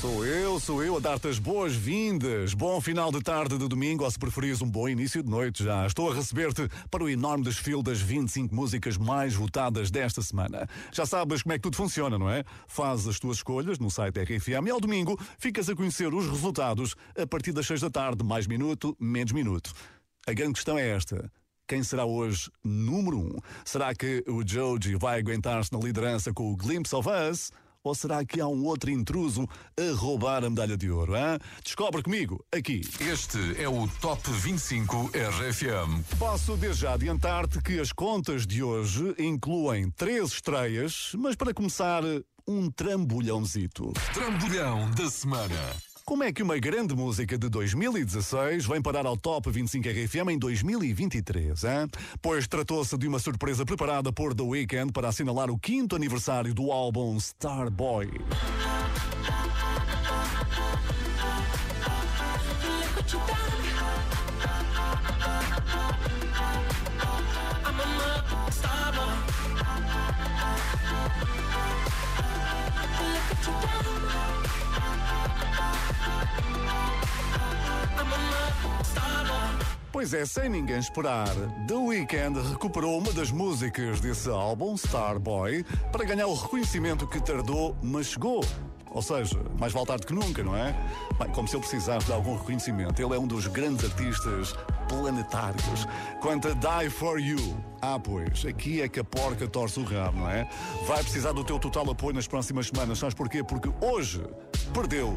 Sou eu, sou eu a dar-te as boas-vindas. Bom final de tarde de domingo, ou se preferires, um bom início de noite já. Estou a receber-te para o enorme desfile das 25 músicas mais votadas desta semana. Já sabes como é que tudo funciona, não é? Fazes as tuas escolhas no site RFM e ao domingo ficas a conhecer os resultados a partir das 6 da tarde, mais minuto, menos minuto. A grande questão é esta. Quem será hoje número 1? Um? Será que o Joji vai aguentar-se na liderança com o Glimpse of Us? Ou será que há um outro intruso a roubar a medalha de ouro? Hein? Descobre comigo, aqui. Este é o Top 25 RFM. Posso desde já adiantar-te que as contas de hoje incluem três estreias, mas para começar, um trambolhãozito. Trambolhão da semana. Como é que uma grande música de 2016 vem parar ao Top 25 RFM em 2023, hein? Pois tratou-se de uma surpresa preparada por The Weeknd para assinalar o quinto aniversário do álbum Starboy. Pois é, sem ninguém esperar, The Weeknd recuperou uma das músicas desse álbum, Starboy, para ganhar o reconhecimento que tardou, mas chegou. Ou seja, mais vale tarde que nunca, não é? Bem, como se ele precisasse de algum reconhecimento. Ele é um dos grandes artistas planetários. Quanto a Die For You, ah, pois, aqui é que a porca torce o rabo, não é? Vai precisar do teu total apoio nas próximas semanas. Sabes porquê? Porque hoje perdeu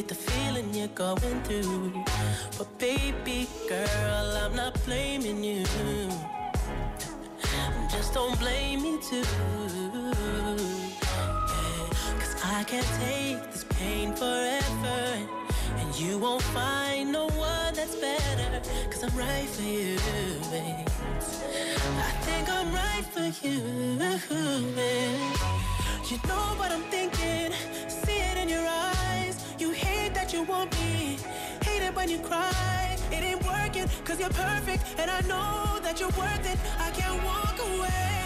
manipulate the feeling you're going through. But baby girl, I'm not blaming you. Just don't blame me too. Cause I can't take this pain forever. And you won't find no one that's better. Cause I'm right for you, babe. I think I'm right for you. You know what I'm thinking. See it in your eyes. Want me. Hate it when you cry. It ain't working, cause you're perfect. And I know that you're worth it. I can't walk away.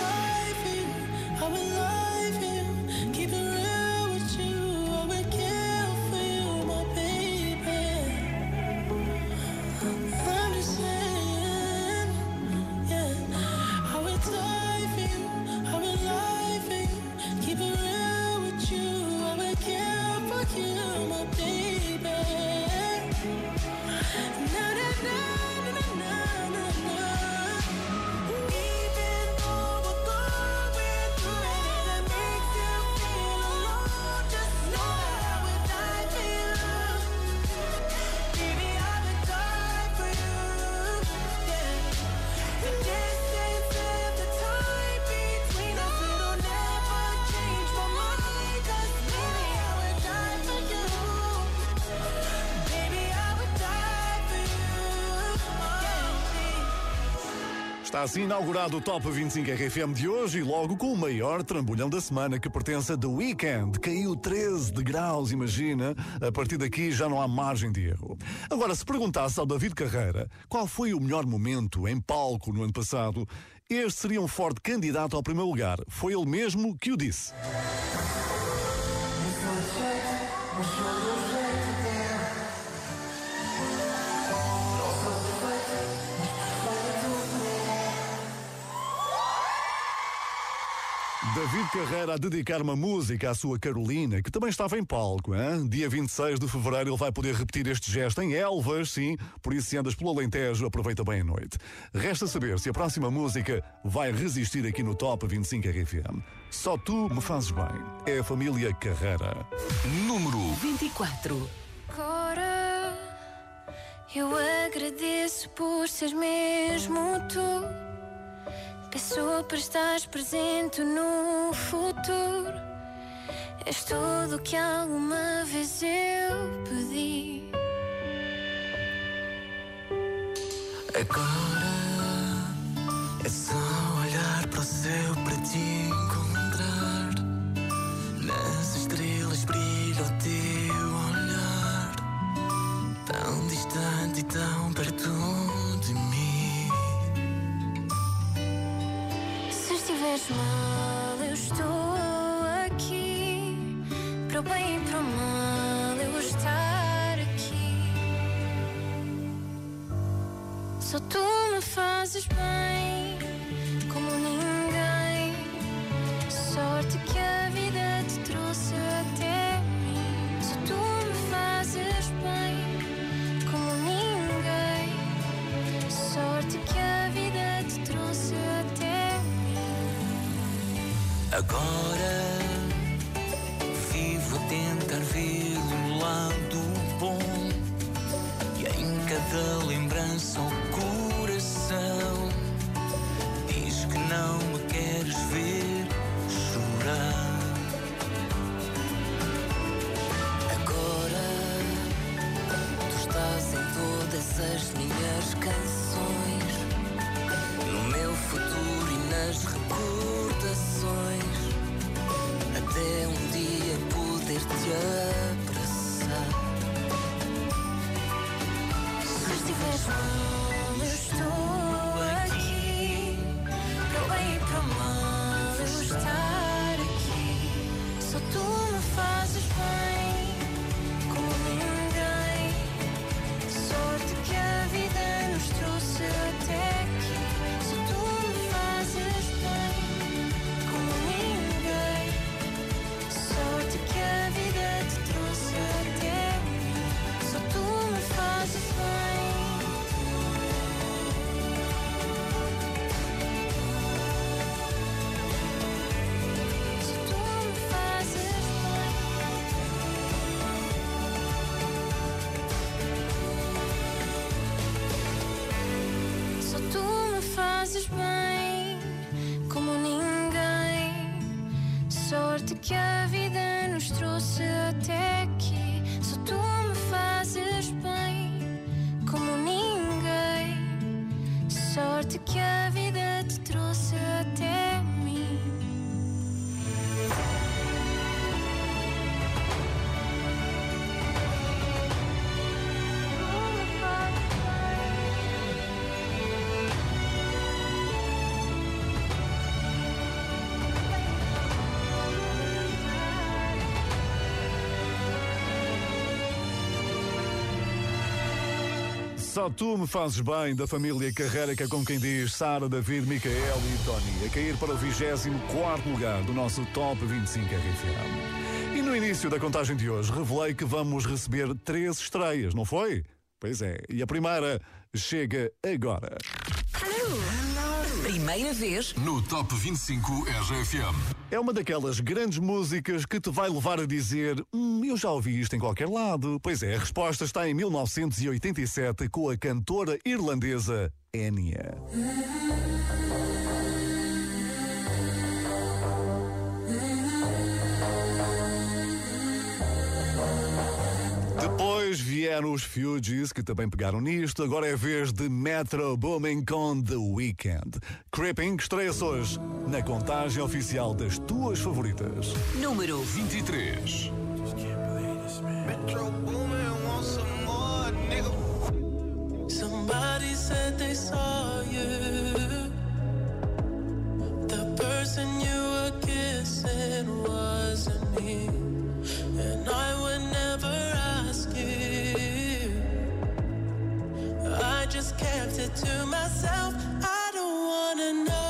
love you. I will love Está assim inaugurado o Top 25 RFM de hoje e logo com o maior trambolhão da semana que pertence a The Weekend. Caiu 13 de graus, imagina. A partir daqui já não há margem de erro. Agora, se perguntasse ao David Carreira qual foi o melhor momento em palco no ano passado, este seria um forte candidato ao primeiro lugar. Foi ele mesmo que o disse. David Carreira a dedicar uma música à sua Carolina, que também estava em palco. Hein? Dia 26 de fevereiro ele vai poder repetir este gesto em Elvas, sim, por isso se andas pelo Alentejo, aproveita bem a noite. Resta saber se a próxima música vai resistir aqui no Top 25 RFM. Só tu me fazes bem. É a família Carreira. Número 24. Agora eu agradeço por ser mesmo tu. Peço para estar presente no futuro. És tudo que alguma vez eu pedi. Agora é só olhar para o céu para te encontrar. Nas estrelas brilha o teu olhar, tão distante e tão perto Estiveres mal, eu estou aqui. Para o bem e para o mal, eu estar aqui. Só tu me fazes bem, como ninguém. Sorte que Agora vivo a tentar ver o lado bom e em cada lembrança o coração diz que não me queres ver chorar. Agora tu estás em todas as minhas canções, Só tu me fazes bem da família Carreira, com quem diz Sara, David, Micael e Tony, a cair para o 24 lugar do nosso Top 25 RFM. E no início da contagem de hoje, revelei que vamos receber três estreias, não foi? Pois é, e a primeira chega agora. Primeira vez no Top 25 RFM. É uma daquelas grandes músicas que te vai levar a dizer: Hum, eu já ouvi isto em qualquer lado. Pois é, a resposta está em 1987 com a cantora irlandesa Enya. Depois vieram os Fugees, que também pegaram nisto. Agora é vez de Metro Booming com The Weeknd. Creeping estreia-se hoje na contagem oficial das tuas favoritas. Número 23. Metro Booming wants some more, nigga. Somebody said they saw you. The person you were kissing wasn't me. And I just kept it to myself. I don't wanna know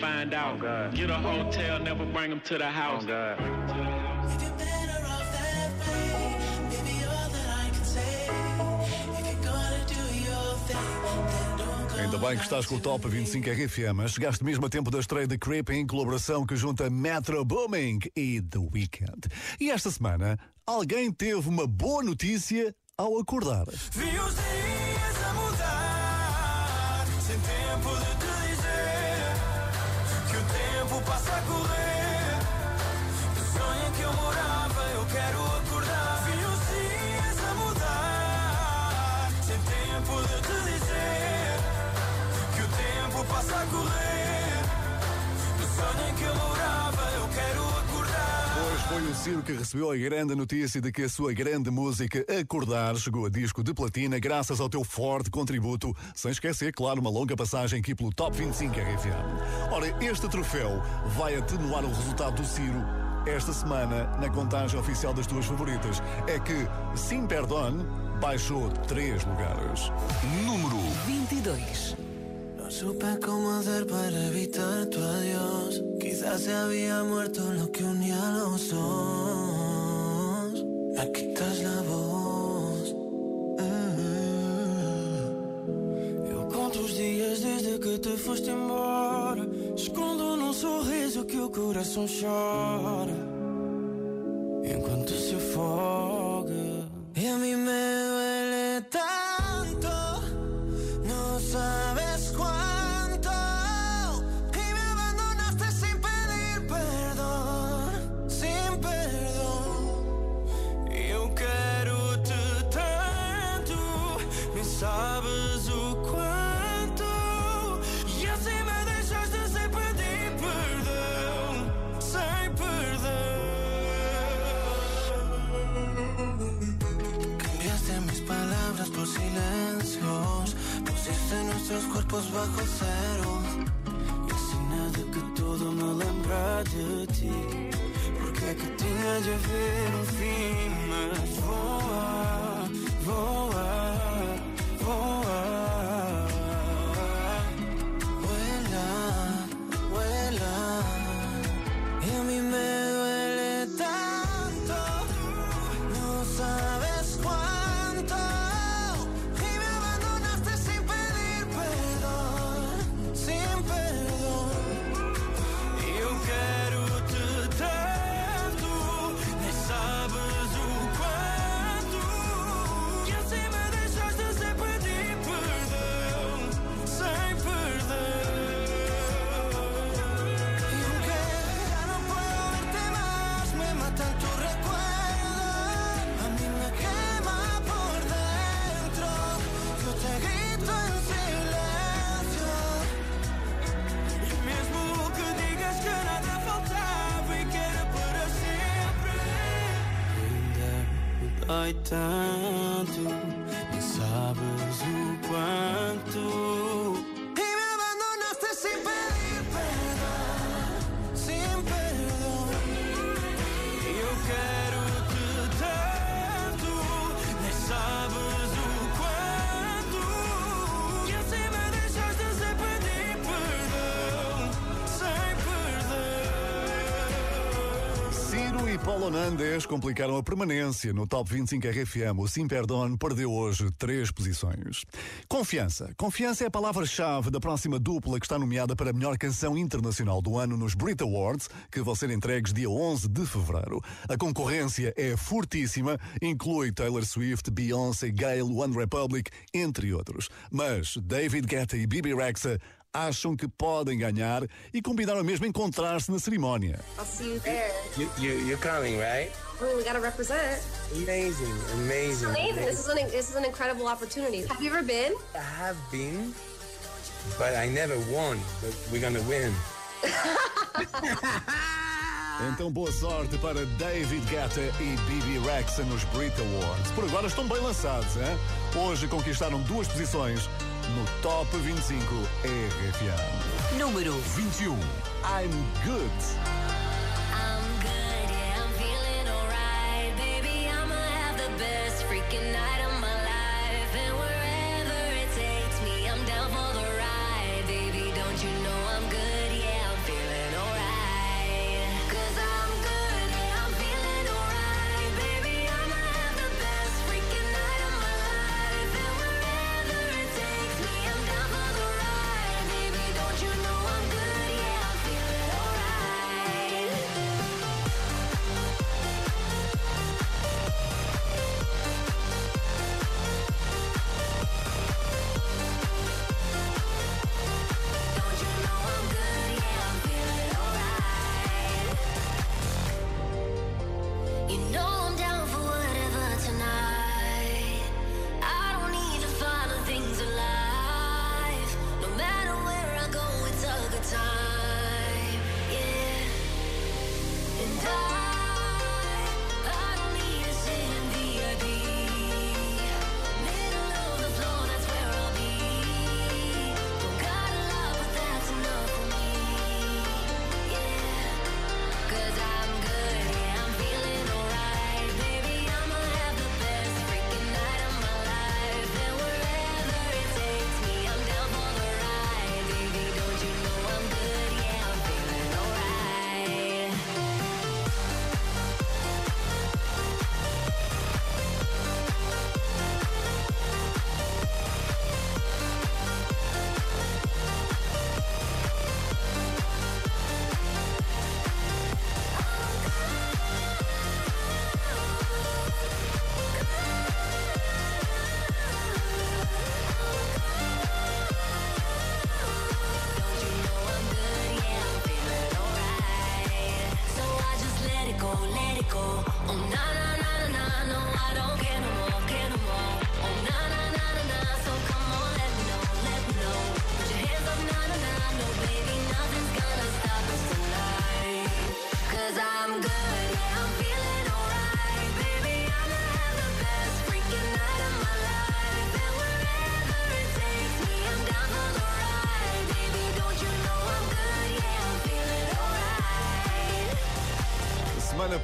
Find out. Oh Get a hotel, never bring them to the house. Oh Ainda bem que estás com o Top 25 RFM. Chegaste mesmo a tempo da estreia de Creep em colaboração que junta Metro Booming e The Weeknd. E esta semana, alguém teve uma boa notícia ao acordar. A correr. Do sonho em que eu morava, eu quero acordar. Hoje foi o Ciro que recebeu a grande notícia de que a sua grande música Acordar chegou a disco de platina graças ao teu forte contributo, sem esquecer, claro, uma longa passagem aqui pelo Top 25 RFM. Ora, este troféu vai atenuar o resultado do Ciro esta semana na contagem oficial das tuas favoritas. É que Sim Perdón baixou três lugares. Número 22. No supe cómo hacer para evitar tu adiós. Quizás se había muerto lo que unía a los dos. Me quitas la voz. Eu conto os dias desde que te foste embora. Escondo sorriso que o coração chora me dói tanto, Ciro e Paulo Nandes complicaram a permanência no Top 25 RFM. O Sim Perdón perdeu hoje três posições. Confiança. Confiança é a palavra-chave da próxima dupla que está nomeada para a melhor canção internacional do ano nos Brit Awards, que vão ser entregues dia 11 de fevereiro. A concorrência é fortíssima, inclui Taylor Swift, Beyoncé, Gayle, One Republic, entre outros. Mas David Guetta e Bibi Rexa acham que podem ganhar e combinaram mesmo encontrar-se na cerimónia. I'll see you there. You, you, you're coming, right? Oh, we gotta represent. Amazing, amazing. Amazing. This is an this is an incredible opportunity. Have you ever been? I have been, but I never won. But we're gonna win. Então boa sorte para David Guetta e Bibi Rexa nos Brit Awards. Por agora estão bem lançados, hein? Hoje conquistaram duas posições no Top 25 RFM. Número 21. I'm Good.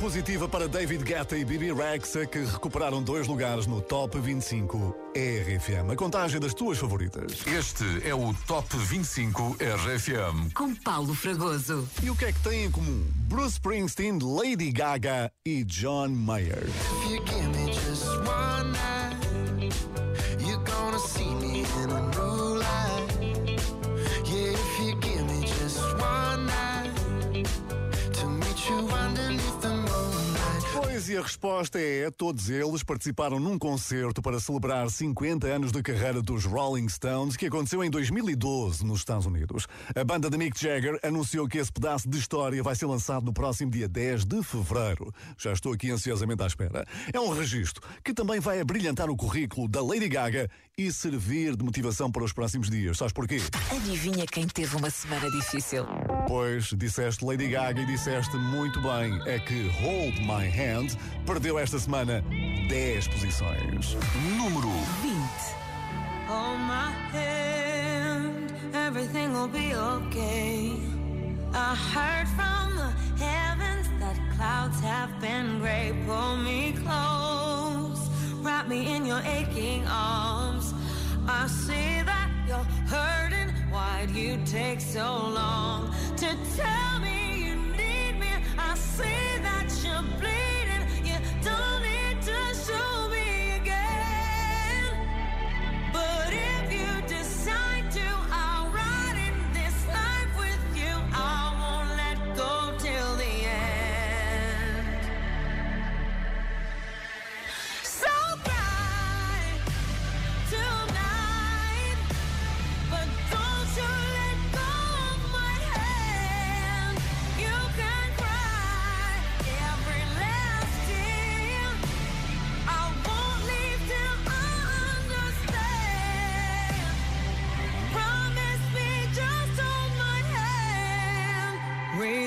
Positiva para David Guetta e Bibi Rexa, que recuperaram dois lugares no Top 25 RFM. A contagem das tuas favoritas. Este é o Top 25 RFM. Com Paulo Fragoso. E o que é que têm em comum? Bruce Springsteen, Lady Gaga e John Mayer. If you give me just one night, E a resposta é: todos eles participaram num concerto para celebrar 50 anos de carreira dos Rolling Stones, que aconteceu em 2012 nos Estados Unidos. A banda de Mick Jagger anunciou que esse pedaço de história vai ser lançado no próximo dia 10 de fevereiro. Já estou aqui ansiosamente à espera. É um registro que também vai abrilhantar o currículo da Lady Gaga e servir de motivação para os próximos dias. Sabes porquê? Adivinha quem teve uma semana difícil? Pois, disseste Lady Gaga e disseste muito bem. É que Hold My Hand perdeu esta semana 10 posições. Número 20. Hold my hand, everything will be okay. I heard from the heavens that clouds have been gray. Pull me close, wrap me in your aching arms. I see that you're hurting. Why'd you take so long to tell me you need me? I see that you're bleeding.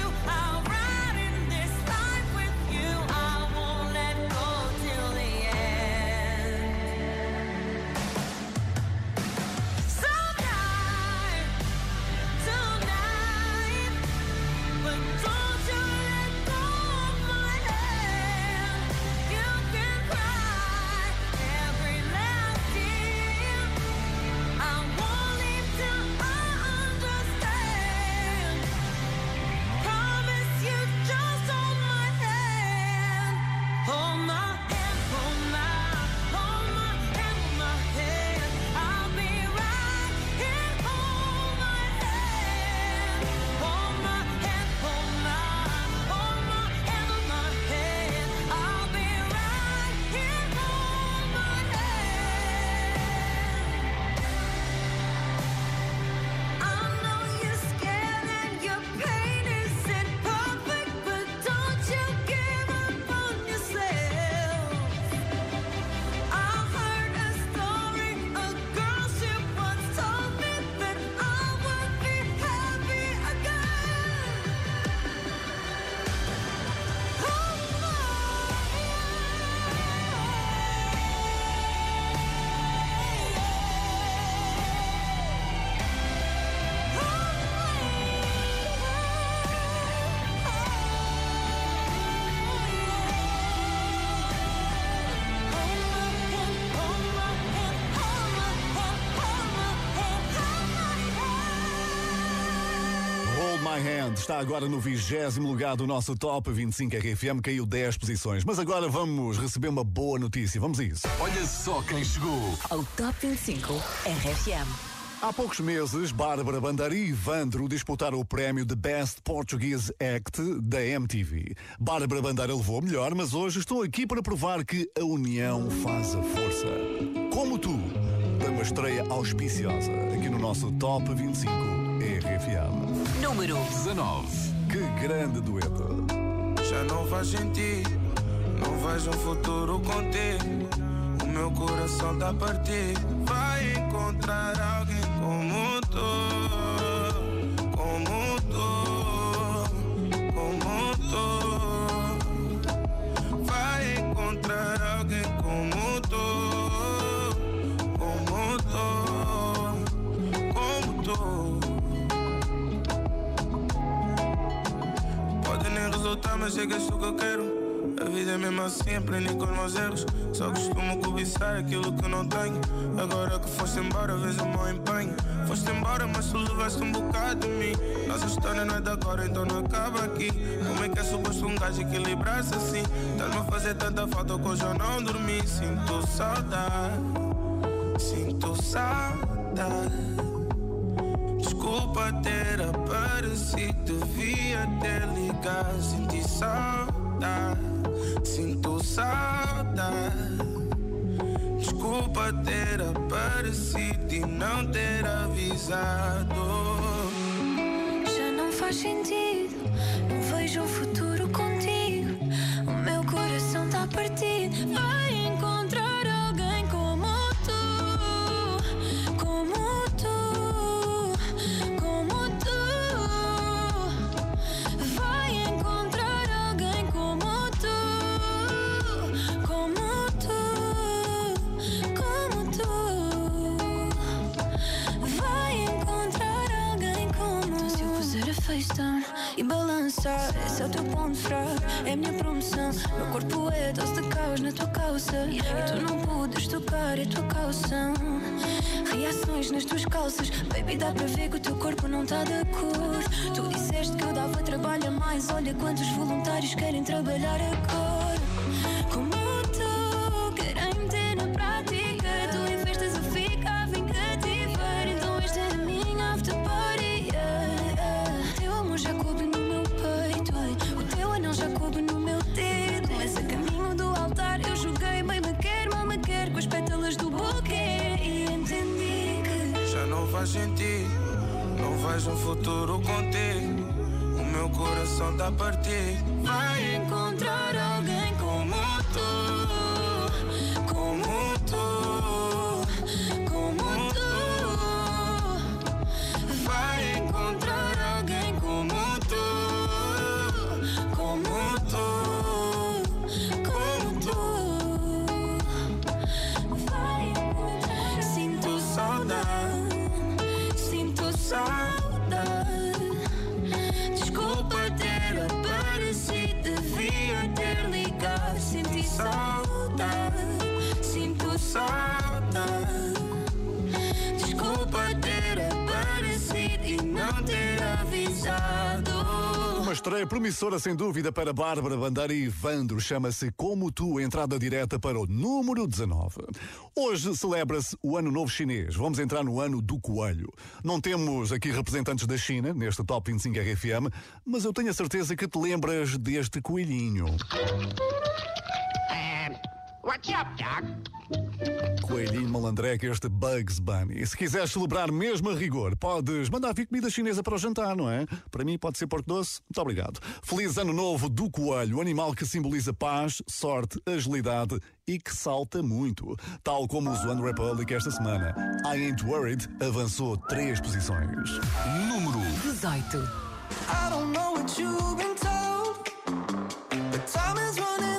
Decide to, Está agora no vigésimo lugar do nosso Top 25 RFM, caiu 10 posições. Mas agora vamos receber uma boa notícia. Vamos a isso. Olha só quem chegou. Ao Top 25 RFM. Há poucos meses, Bárbara Bandeira e Ivandro disputaram o prémio de Best Portuguese Act da MTV. Bárbara Bandeira levou melhor, mas hoje estou aqui para provar que a união faz a força. Como tu, da uma estreia auspiciosa aqui no nosso Top 25 RFM. Número 19. Que grande dueto. Já não faz sentido, não vejo um futuro contigo. O meu coração tá partido. Vai encontrar alguém como tu, como tu, como tu. Mas és tu que eu quero. A vida é mesmo assim, aprendi com os meus erros. Só costumo cobiçar aquilo que não tenho. Agora que foste embora, vejo o meu empenho. Foste embora, mas tu levaste um bocado de mim. Nossa história não é de agora, então não acaba aqui. Como é que é suposto um gajo equilibrar-se assim? Estás-me a fazer tanta falta que hoje eu não dormi. Sinto saudade, sinto saudade. Desculpa ter aparecido, devia ter ligado. Senti saudade, sinto saudade. Desculpa ter aparecido e não ter avisado. Já não faz sentido, Reações nas tuas calças. Baby, dá para ver que o teu corpo não tá de cor Tu disseste que eu dava trabalho a mais. Olha quantos voluntários querem trabalhar agora Uma estreia promissora, sem dúvida, para Bárbara Bandeira e. Chama-se Como Tu, entrada direta para o número 19. Hoje celebra-se o Ano Novo Chinês. Vamos entrar no ano do coelho. Não temos aqui representantes da China, neste Top 25 RFM, mas eu tenho a certeza que te lembras deste coelhinho. What's up, Doc? Coelhinho malandreca, este Bugs Bunny. Se quiseres celebrar mesmo a rigor, podes mandar vir comida chinesa para o jantar, não é? Para mim pode ser porco doce. Muito obrigado. Feliz Ano Novo do Coelho, animal que simboliza paz, sorte, agilidade e que salta muito. Tal como o One Republic esta semana. I Ain't Worried avançou três posições. Número 18. I don't know what you've been told, but time is running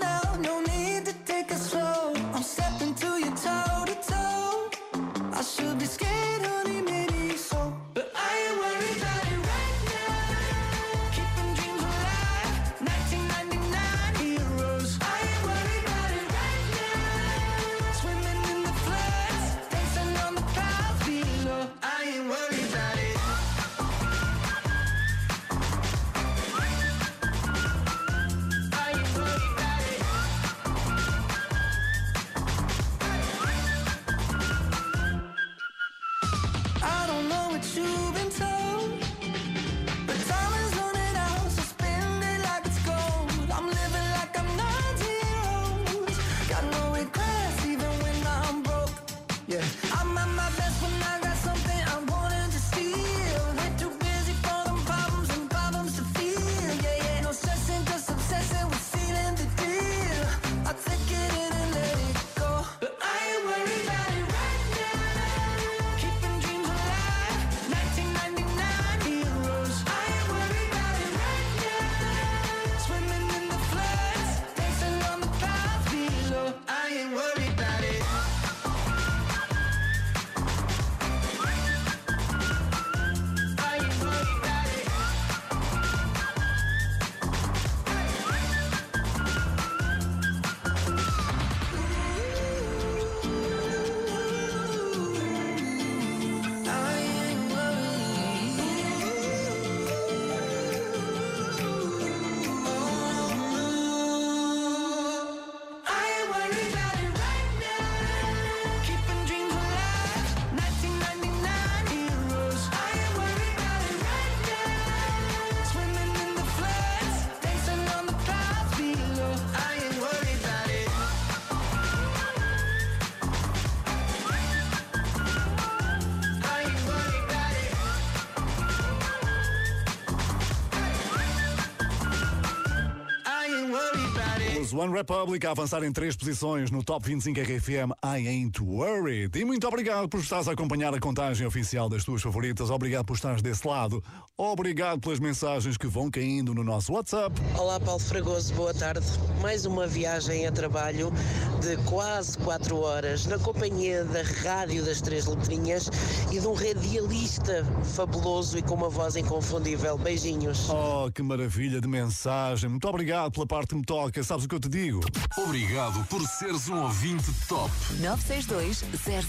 One Republic a avançar em três posições no Top 25 RFM I Ain't Worried. E muito obrigado por estares a acompanhar a contagem oficial das tuas favoritas. Obrigado por estares desse lado. Obrigado pelas mensagens que vão caindo no nosso WhatsApp. Olá, Paulo Fragoso, boa tarde. Mais uma viagem a trabalho de quase 4 horas na companhia da Rádio das Três Letrinhas e de um radialista fabuloso e com uma voz inconfundível. Beijinhos. Oh, que maravilha de mensagem. Muito obrigado pela parte que me toca. Sabes o que eu te digo? Obrigado por seres um ouvinte top. 962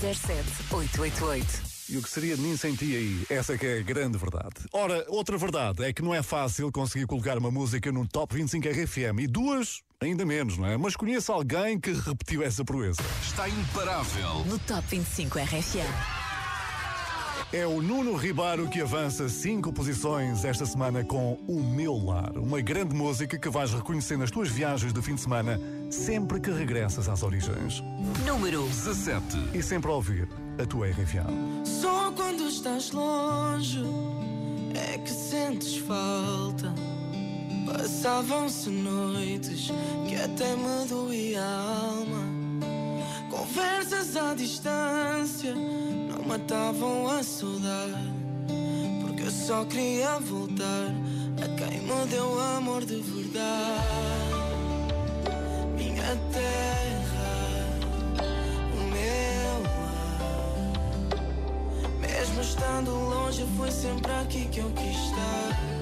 007 888. E o que seria de mim sem ti aí? Essa é que é a grande verdade. Ora, outra verdade é que não é fácil conseguir colocar uma música no Top 25 RFM. E duas, ainda menos, não é? Mas conheço alguém que repetiu essa proeza. Está imparável. No Top 25 RFM. É o Nuno Ribeiro que avança cinco posições esta semana com O Meu Lar, uma grande música que vais reconhecer nas tuas viagens de fim de semana sempre que regressas às origens. Número 17. E sempre a ouvir a tua RFA. Só quando estás longe é que sentes falta. Passavam-se noites que até me doía a alma. Conversas à distância não matavam a saudade. Porque eu só queria voltar a quem me deu amor de verdade. Minha terra, o meu lar. Mesmo estando longe, foi sempre aqui que eu quis estar.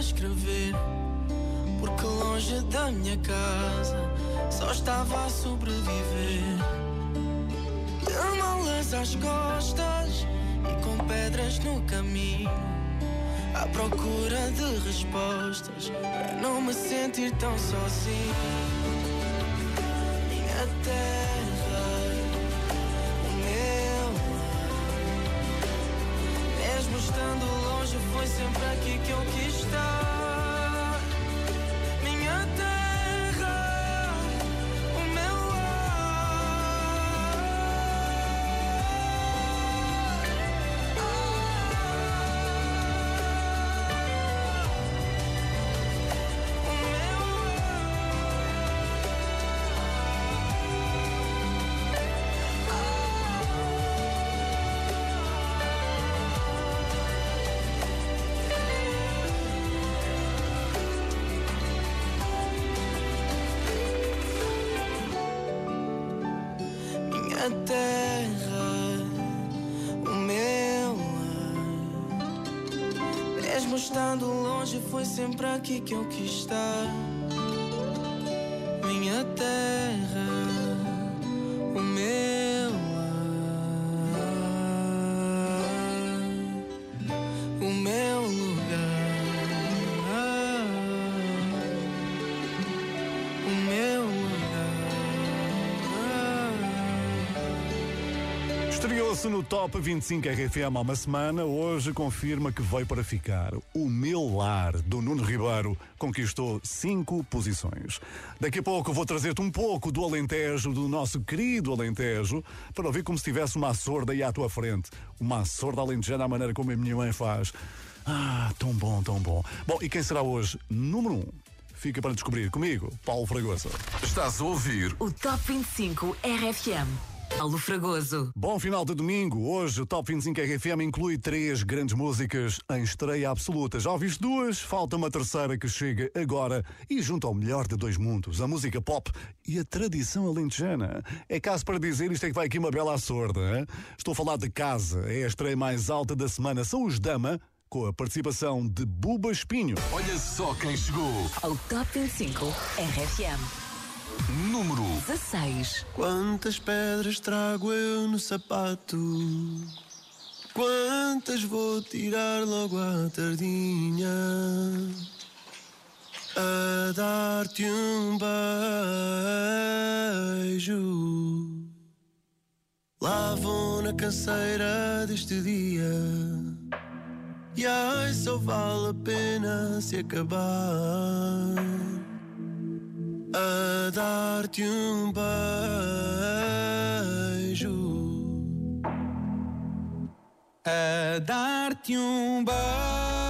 Escrever. Porque longe da minha casa só estava a sobreviver. De malas às costas e com pedras no caminho. À procura de respostas para não me sentir tão sozinho. Mesmo estando longe, foi sempre aqui que eu quis estar. Minha terra, Estreou-se no Top 25 RFM há uma semana, hoje confirma que veio para ficar. O Meu Lar, do Nuno Ribeiro, conquistou cinco posições. Daqui a pouco vou trazer-te um pouco do Alentejo, do nosso querido Alentejo, para ouvir como se tivesse uma sorda aí à tua frente. Uma sorda alentejana à maneira como a minha mãe faz. Ah, tão bom, tão bom. Bom, e quem será hoje? Número um. Fica para descobrir comigo, Paulo Fragoso. Estás a ouvir O Top 25 RFM. Paulo Fragoso. Bom final de domingo. Hoje o Top 25 RFM inclui três grandes músicas em estreia absoluta. Já ouviste duas? Falta uma terceira que chega agora e junto ao melhor de dois mundos, a música pop e a tradição alentejana. É caso para dizer isto é que vai aqui uma bela sorda. Hein? Estou a falar de casa. É a estreia mais alta da semana. São os Dama com a participação de Buba Espinho. Olha só quem chegou. Ao Top 25 RFM. Número 16. Quantas pedras trago eu no sapato? Quantas vou tirar logo à tardinha? A dar-te um beijo. Lá vou na canseira deste dia. E ai, só vale a pena se acabar. A dar-te um beijo. A dar-te um beijo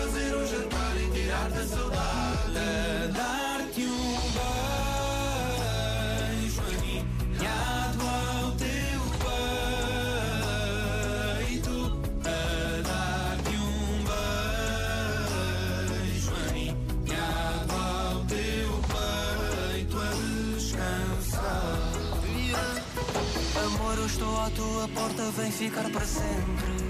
fazer o jantar e tirar da saudade. A dar-te um beijo aninhado ao teu peito. A dar-te um beijo aninhado ao teu peito a descansar. Amor, eu estou à tua porta, vem ficar para sempre.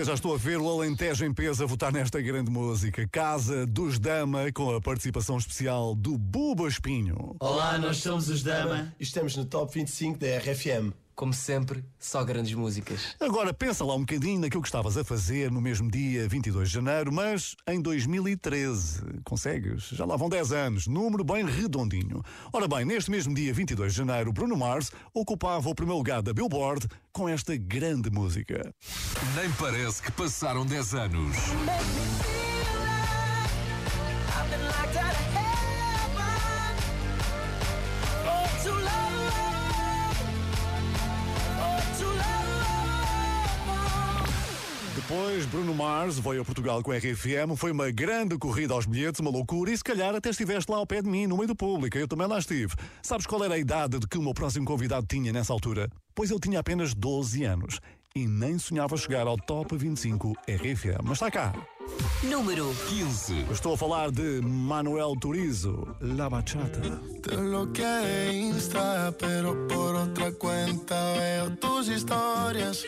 até já estou a ver o Alentejo em peso a votar nesta grande música. Casa dos Dama, com a participação especial do Buba Espinho. Olá, nós somos os Dama. E estamos no Top 25 da RFM. Como sempre, só grandes músicas. Agora pensa lá um bocadinho naquilo que estavas a fazer no mesmo dia 22 de janeiro, mas em 2013. Consegues? Já lá vão 10 anos, número bem redondinho. Ora bem, neste mesmo dia 22 de janeiro, Bruno Mars ocupava o primeiro lugar da Billboard com esta grande música. Nem parece que passaram 10 anos. Bruno Mars veio a Portugal com a RFM, foi uma grande corrida aos bilhetes, uma loucura, e se calhar até estiveste lá ao pé de mim, no meio do público, eu também lá estive. Sabes qual era a idade de que o meu próximo convidado tinha nessa altura? Pois ele tinha apenas 12 anos e nem sonhava chegar ao Top 25 RFM. Mas está cá. Número 15. Estou a falar de Manuel Turizo, La Bachata. Te bloqueé Insta, pero por otra cuenta veo tus historias.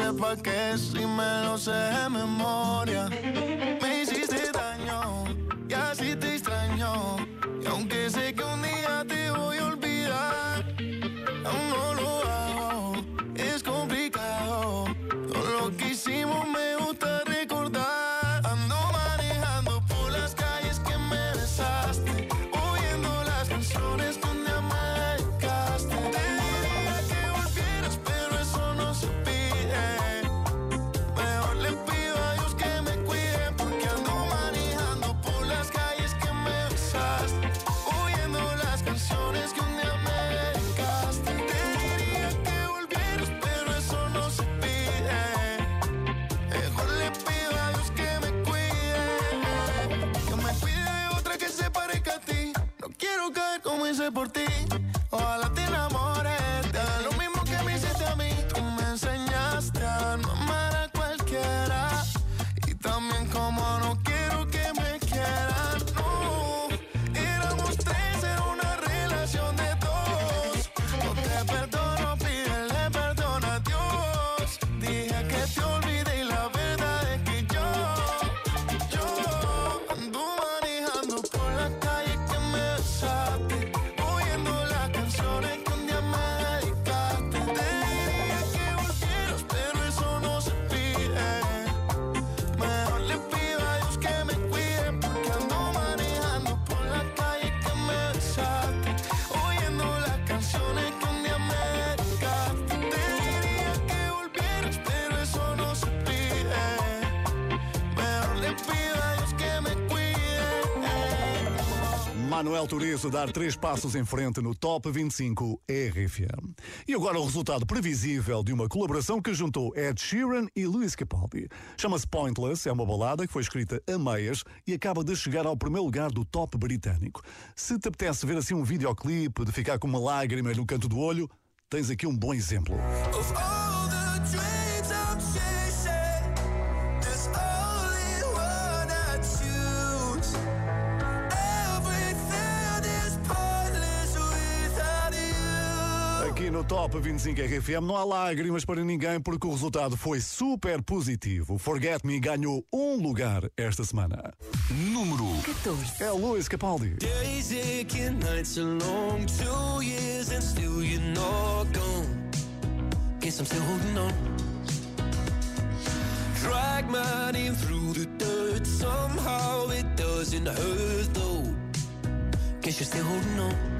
sepa que si me lo sé de memoria. Por. Manuel Turizo dar três passos em frente no Top 25 RFM. E agora o resultado previsível de uma colaboração que juntou Ed Sheeran e Luis Capaldi. Chama-se Pointless, é uma balada que foi escrita a meias e acaba de chegar ao primeiro lugar do top britânico. Se te apetece ver assim um videoclipe de ficar com uma lágrima no canto do olho, tens aqui um bom exemplo. Of all the Aqui no Top 25 RFM não há lágrimas para ninguém porque o resultado foi super positivo. Forget Me ganhou um lugar esta semana. Número 14. É Luis Capaldi. Days aching, nights are long, two years and still you're not gone. Guess I'm still holding on. Drag my name through the dirt, somehow it doesn't hurt though. Guess you're still holding on.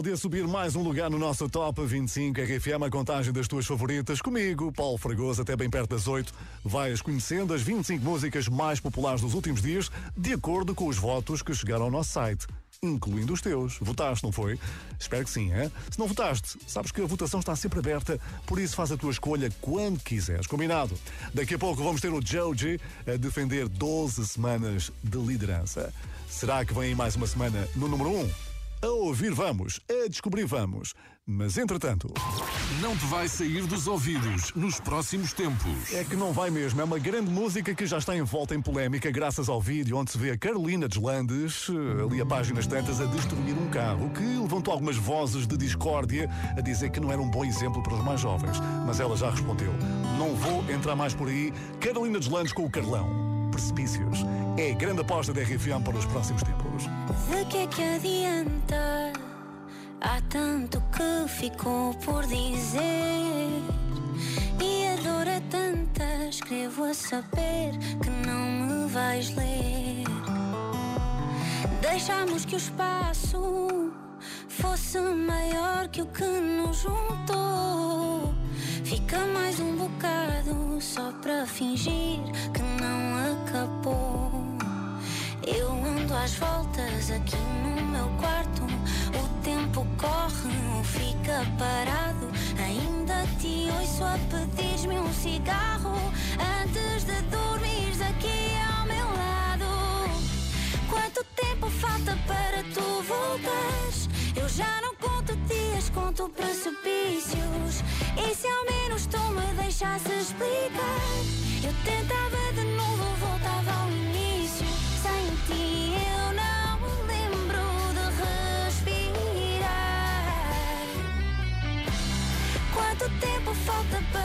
Capaldi subir mais um lugar no nosso Top 25 RFM, a contagem das tuas favoritas. Comigo, Paulo Fragoso, até bem perto das 8. Vais conhecendo as 25 músicas mais populares dos últimos dias, de acordo com os votos que chegaram ao nosso site. Incluindo os teus. Votaste, não foi? Espero que sim, é? Se não votaste, sabes que a votação está sempre aberta, por isso faz a tua escolha quando quiseres. Combinado? Daqui a pouco vamos ter o Joji a defender 12 semanas de liderança. Será que vem mais uma semana no número 1? A ouvir vamos, a descobrir vamos. Mas entretanto. Não te vai sair dos ouvidos nos próximos tempos. É que não vai mesmo. É uma grande música que já está envolta em polémica graças ao vídeo onde se vê a Carolina Deslandes, eh, ali a páginas tantas, a destruir um carro, que levantou algumas vozes de discórdia a dizer que não era um bom exemplo para os mais jovens. Mas ela já respondeu: Não vou entrar mais por aí. Carolina Deslandes com o Carlão. Precipícios. É a grande aposta da RFM para os próximos tempos. De que é que adianta? Há tanto que ficou por dizer. E a dor é tanta, escrevo a saber que não me vais ler. Deixamos que o espaço fosse maior que o que nos juntou. Fica mais um bocado só para fingir que não acabou. Eu ando às voltas aqui no meu quarto. O tempo corre, não fica parado. Ainda te ouço a pedir-me um cigarro antes de dormires aqui ao meu lado. Quanto tempo falta para tu voltares? Eu já não conto dias, conto precipícios. E se ao menos tu me deixasse explicar? Eu tentava de novo, voltava ao início. Sem ti eu não me lembro de respirar. Quanto tempo falta para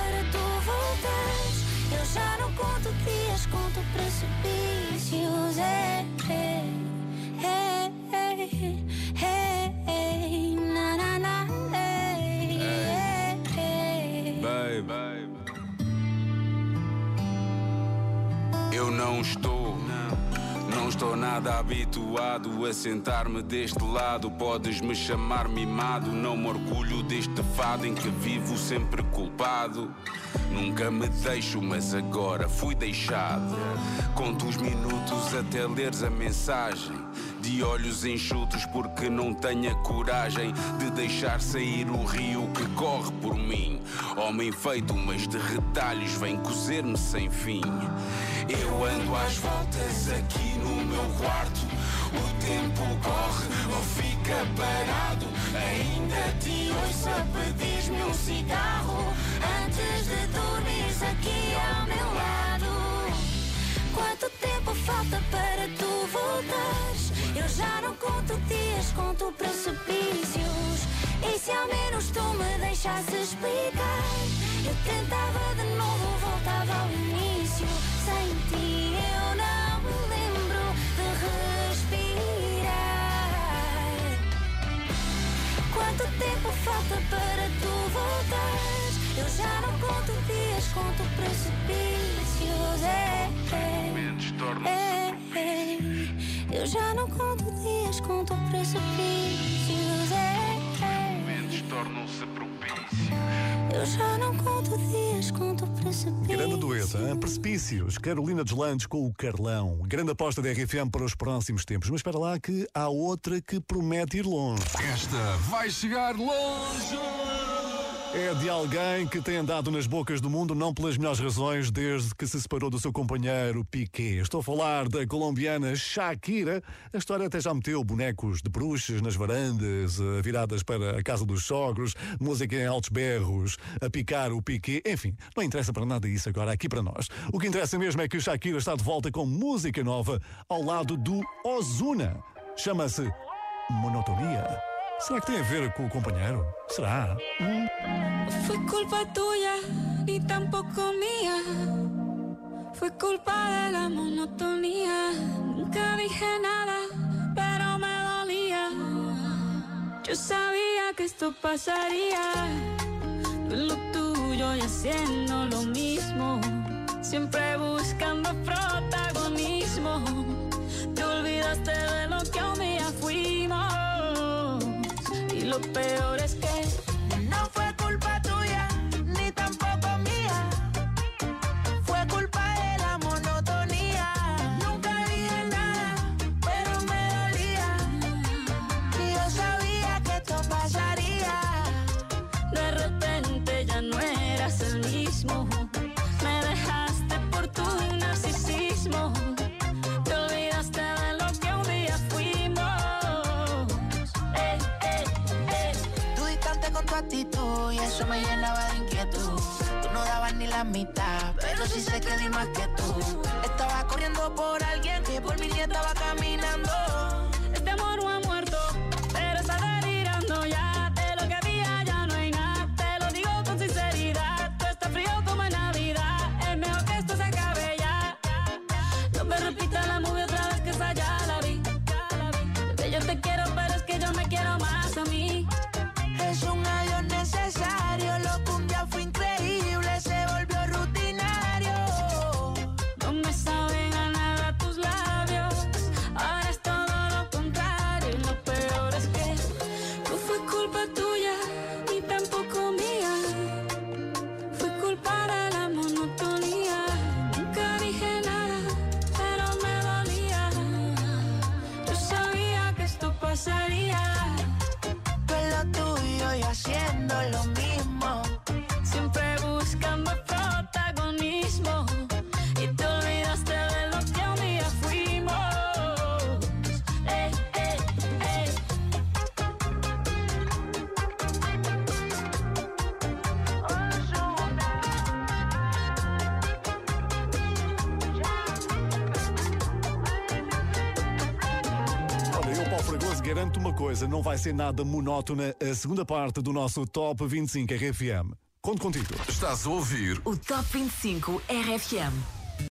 Eu não estou, não estou nada habituado a sentar-me deste lado. Podes me chamar mimado, não me orgulho deste fado em que vivo sempre culpado. Nunca me deixo, mas agora fui deixado. Conto os minutos até leres a mensagem. De olhos enxutos, porque não tenho a coragem de deixar sair o rio que corre por mim. Homem feito, mas de retalhos, vem cozer-me sem fim. Eu ando às voltas aqui no meu quarto. O tempo corre ou fica parado. Ainda te ouço a pedir-me um cigarro Antes de dormires aqui ao meu lado Quanto tempo falta para tu já não conto dias, conto precipícios E se ao menos tu me deixasse explicar Eu tentava de novo, voltava ao início Sem ti eu não me lembro de respirar Quanto tempo falta para tu voltares? Eu já não conto dias, conto precipícios. É, é, é, é. Eu já não conto dias, conto precipícios. É, é. Momentos tornam-se propícios. Eu já não conto dias, conto precipícios. Grande dueto, hein? Precipícios, Carolina Deslandes com o Carlão. Grande aposta da RFM para os próximos tempos. Mas espera lá que há outra que promete ir longe. Esta vai chegar longe! É de alguém que tem andado nas bocas do mundo não pelas melhores razões desde que se separou do seu companheiro Piqué. Estou a falar da colombiana Shakira. A história até já meteu bonecos de bruxas nas varandas, eh, viradas para a casa dos sogros, música em altos berros, a picar o Piqué. Enfim, não interessa para nada isso agora aqui para nós. O que interessa mesmo é que Shakira está de volta com música nova ao lado do Ozuna. Chama-se Monotonia. Será que tem a ver com o companheiro? Será? Hum? Fue culpa tuya, ni tampoco mía. Fue culpa de la monotonía. Nunca dije nada, pero me dolía. Yo sabía que esto pasaría. En lo tuyo y haciendo lo mismo. Siempre buscando protagonismo. Te olvidaste de lo que un día fuimos. Lo peor es que eso me llenaba de inquietud. Tú no dabas ni la mitad, pero sí sé que di más que tú. Estaba corriendo por alguien que por mí ni estaba caminando. Monótona a segunda parte do nosso Top 25 RFM. Conto contigo. Estás a ouvir O Top 25 RFM.